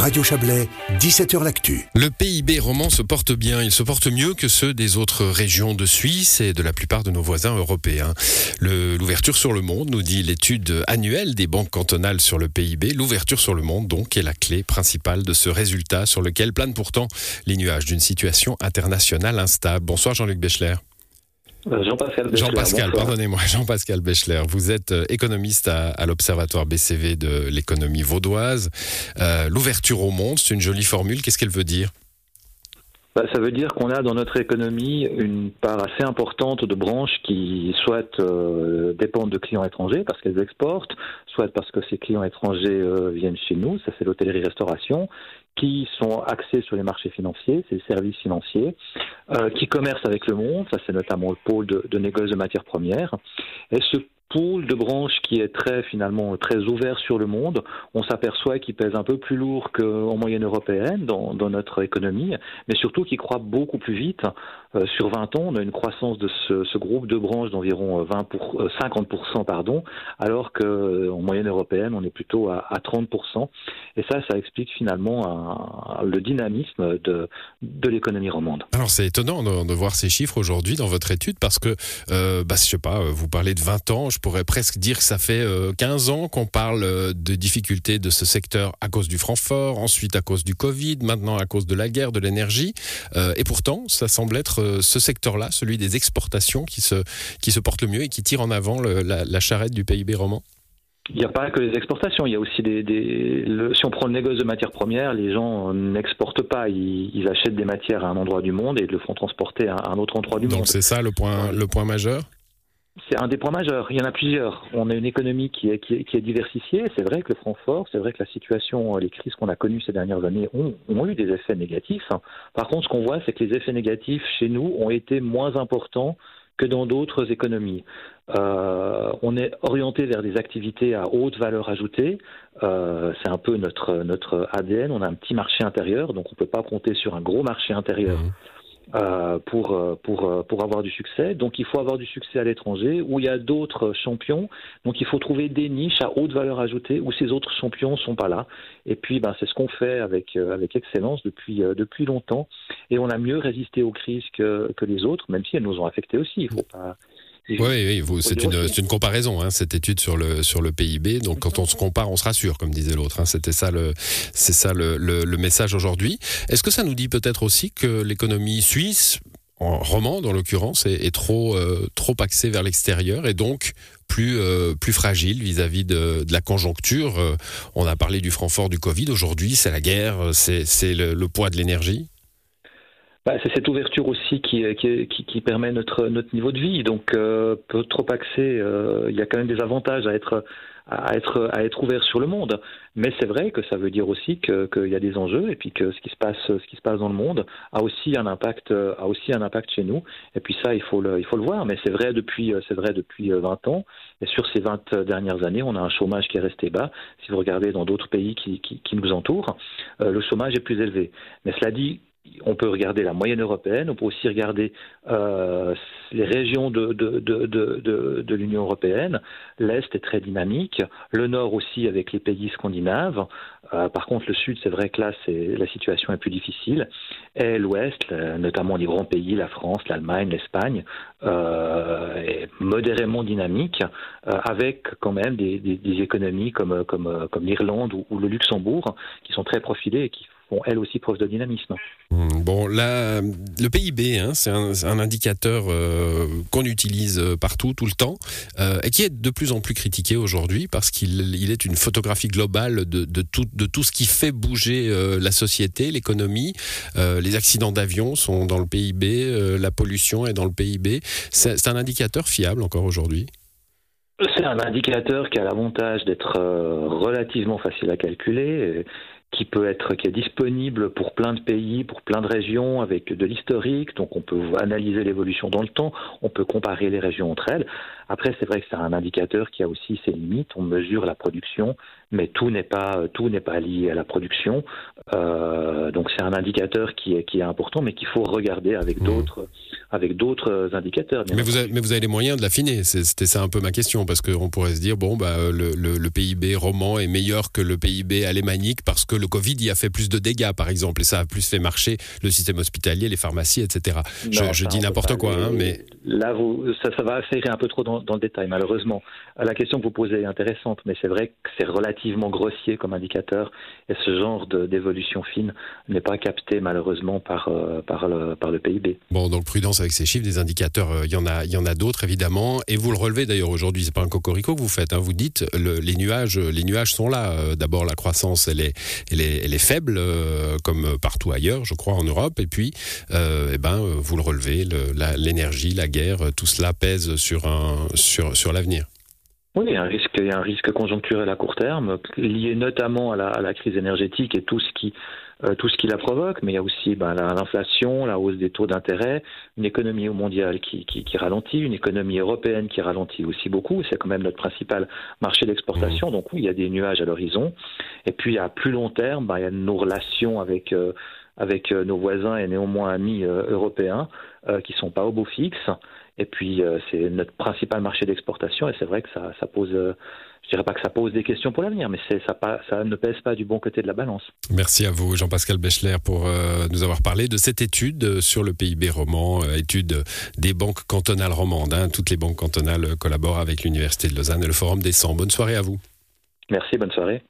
Radio Chablais, 17h L'Actu. Le PIB roman se porte bien, il se porte mieux que ceux des autres régions de Suisse et de la plupart de nos voisins européens. L'ouverture sur le monde, nous dit l'étude annuelle des banques cantonales sur le PIB, l'ouverture sur le monde donc est la clé principale de ce résultat sur lequel planent pourtant les nuages d'une situation internationale instable. Bonsoir Jean-Luc Béchler. Euh, Jean-Pascal Jean-Pascal, pardonnez-moi, Jean-Pascal Bechler. Vous êtes euh, économiste à, l'Observatoire BCV de l'économie vaudoise. Euh, l'ouverture au monde, c'est une jolie formule. Qu'est-ce qu'elle veut dire? Bah, ça veut dire qu'on a dans notre économie une part assez importante de branches qui soit dépendent de clients étrangers parce qu'elles exportent, soit parce que ces clients étrangers viennent chez nous, ça c'est l'hôtellerie-restauration, qui sont axés sur les marchés financiers, c'est les services financiers, euh, qui commercent avec le monde, ça c'est notamment le pôle de, de négoce de matières premières. Pool de branches qui est très finalement très ouvert sur le monde, on s'aperçoit qu'il pèse un peu plus lourd qu'en moyenne européenne dans, notre économie, mais surtout qu'il croît beaucoup plus vite. Euh, sur 20 ans, on a une croissance de ce, groupe de branches d'environ 20 pour, 50%, pardon, alors qu'en moyenne européenne, on est plutôt à, à 30%. Et ça, ça explique finalement le dynamisme de, l'économie romande. Alors c'est étonnant de, voir ces chiffres aujourd'hui dans votre étude parce que, euh, bah, je sais pas, vous parlez de 20 ans, pourrais presque dire que ça fait 15 euh, ans qu'on parle euh, de difficultés de ce secteur à cause du franc fort, ensuite à cause du Covid, maintenant à cause de la guerre, de l'énergie. et pourtant, ça semble être ce secteur-là, celui des exportations, qui se, qui se porte le mieux et qui tire en avant la charrette du PIB roman. Il n'y a pas que les exportations, il y a aussi des. des le, si on prend le négoce de matières premières, les gens n'exportent pas, ils, ils, achètent des matières à un endroit du monde et le font transporter à un autre endroit du Donc monde. Donc c'est ça le point, le point majeur? C'est un des points majeurs. Il y en a plusieurs. On a une économie qui est, diversifiée. C'est vrai que le franc fort, c'est vrai que la situation, les crises qu'on a connues ces dernières années ont, eu des effets négatifs. Par contre, ce qu'on voit, c'est que les effets négatifs chez nous ont été moins importants que dans d'autres économies. Euh, on est orienté vers des activités à haute valeur ajoutée. Euh, c'est un peu notre, notre ADN. On a un petit marché intérieur, donc on ne peut pas compter sur un gros marché intérieur. Mmh. Euh, pour, pour, pour avoir du succès. Donc il faut avoir du succès à l'étranger où il y a d'autres champions. Donc il faut trouver des niches à haute valeur ajoutée où ces autres champions sont pas là. Et puis ben, c'est ce qu'on fait avec, avec excellence depuis, depuis longtemps. Et on a mieux résisté aux crises que, que les autres, même si elles nous ont affectés aussi. Il faut pas, oui, oui c'est une, une, comparaison, hein, cette étude sur le, sur le PIB. Donc, quand on se compare, on se rassure, comme disait l'autre. Hein. C'était ça le, c'est ça le, le, le message aujourd'hui. Est-ce que ça nous dit peut-être aussi que l'économie suisse, en romande en l'occurrence, est, est, trop, euh, trop axée vers l'extérieur et donc plus, euh, plus fragile vis-à-vis de, de, la conjoncture? Euh, On a parlé du franc fort du Covid. Aujourd'hui, c'est la guerre, c'est le, le poids de l'énergie? Bah, c'est cette ouverture aussi qui, qui, qui, qui, permet notre, notre niveau de vie. Donc, euh, peu trop axé, euh, il y a quand même des avantages à être, à être, à être ouvert sur le monde. Mais c'est vrai que ça veut dire aussi qu'il y a des enjeux et puis que ce qui se passe, ce qui se passe dans le monde a aussi un impact, a aussi un impact chez nous. Et puis ça, il faut le, voir. Mais c'est vrai depuis, c'est vrai depuis 20 ans. Et sur ces 20 dernières années, on a un chômage qui est resté bas. Si vous regardez dans d'autres pays qui, qui, nous entourent, euh, le chômage est plus élevé. Mais cela dit, on peut regarder la moyenne européenne, on peut aussi regarder euh, les régions de, l'Union européenne. L'Est est très dynamique, le Nord aussi avec les pays scandinaves. Euh, par contre, le Sud, c'est vrai que là, la situation est plus difficile. Et l'Ouest, notamment les grands pays, la France, l'Allemagne, l'Espagne, euh, est modérément dynamique, avec quand même des, économies comme l'Irlande ou, ou le Luxembourg, qui sont très profilées et qui font elles aussi preuve de dynamisme. Mmh, bon, là, le PIB, hein, c'est un, un, indicateur euh, qu'on utilise partout, tout le temps, euh, et qui est de plus en plus critiqué aujourd'hui parce qu'il il est une photographie globale de, de, tout, de tout ce qui fait bouger euh, la société, l'économie. Euh, les accidents d'avion sont dans le PIB, euh, la pollution est dans le PIB. C'est un indicateur fiable encore aujourd'hui? C'est un indicateur qui a l'avantage d'être relativement facile à calculer qui peut être qui est disponible pour plein de pays, pour plein de régions avec de l'historique, donc on peut analyser l'évolution dans le temps, on peut comparer les régions entre elles. Après c'est vrai que c'est un indicateur qui a aussi ses limites, on mesure la production, mais tout n'est pas tout n'est pas lié à la production. Euh, donc c'est un indicateur qui est, qui est important, mais qu'il faut regarder avec mmh. d'autres avec d'autres indicateurs. Mais vous, avez, mais vous avez les moyens de l'affiner. C'était ça un peu ma question, parce qu'on pourrait se dire bon, bah, le, le, PIB roman est meilleur que le PIB alémanique parce que le Covid y a fait plus de dégâts, par exemple, et ça a plus fait marcher le système hospitalier, les pharmacies, etc. je, dis n'importe quoi, hein, mais là, vous, ça, ça va affaire un peu trop dans, dans, le détail, malheureusement. La question que vous posez est intéressante, mais c'est vrai que c'est relativement grossier comme indicateur, et ce genre d'évolution fine n'est pas capté malheureusement par, euh, par, le, par le PIB. Bon, donc prudence avec ces chiffres, des indicateurs, euh, il y en a, y en a d'autres évidemment, et vous le relevez d'ailleurs aujourd'hui. C'est pas un cocorico que vous faites. Hein. vous dites les nuages, les nuages sont là. Euh, d'abord, la croissance, elle est, elle est, elle est faible, euh, comme partout ailleurs, je crois, en Europe. Et puis, eh ben, vous le relevez, l'énergie, la, guerre, tout cela pèse sur un, sur, sur l'avenir. Oui, il y, a un risque, il y a un risque conjoncturel à court terme, lié notamment à la, à la crise énergétique et tout ce qui euh, tout ce qui la provoque, mais il y a aussi ben, l'inflation, la hausse des taux d'intérêt, une économie mondiale qui, qui, qui, ralentit, une économie européenne qui ralentit aussi beaucoup. C'est quand même notre principal marché d'exportation. Mmh. Donc oui, il y a des nuages à l'horizon. Et puis à plus long terme, ben, il y a nos relations avec euh, avec euh, nos voisins et néanmoins amis européens qui sont pas au beau fixe. Et puis c'est notre principal marché d'exportation et c'est vrai que ça, ça pose je dirais pas que ça pose des questions pour l'avenir, mais ça, ça, ne pèse pas du bon côté de la balance. Merci à vous, Jean-Pascal Bechler, pour euh, nous avoir parlé de cette étude sur le PIB roman, euh, étude des banques cantonales romandes. Hein. Toutes les banques cantonales collaborent avec l'Université de Lausanne et le Forum des 100. Bonne soirée à vous. Merci, bonne soirée.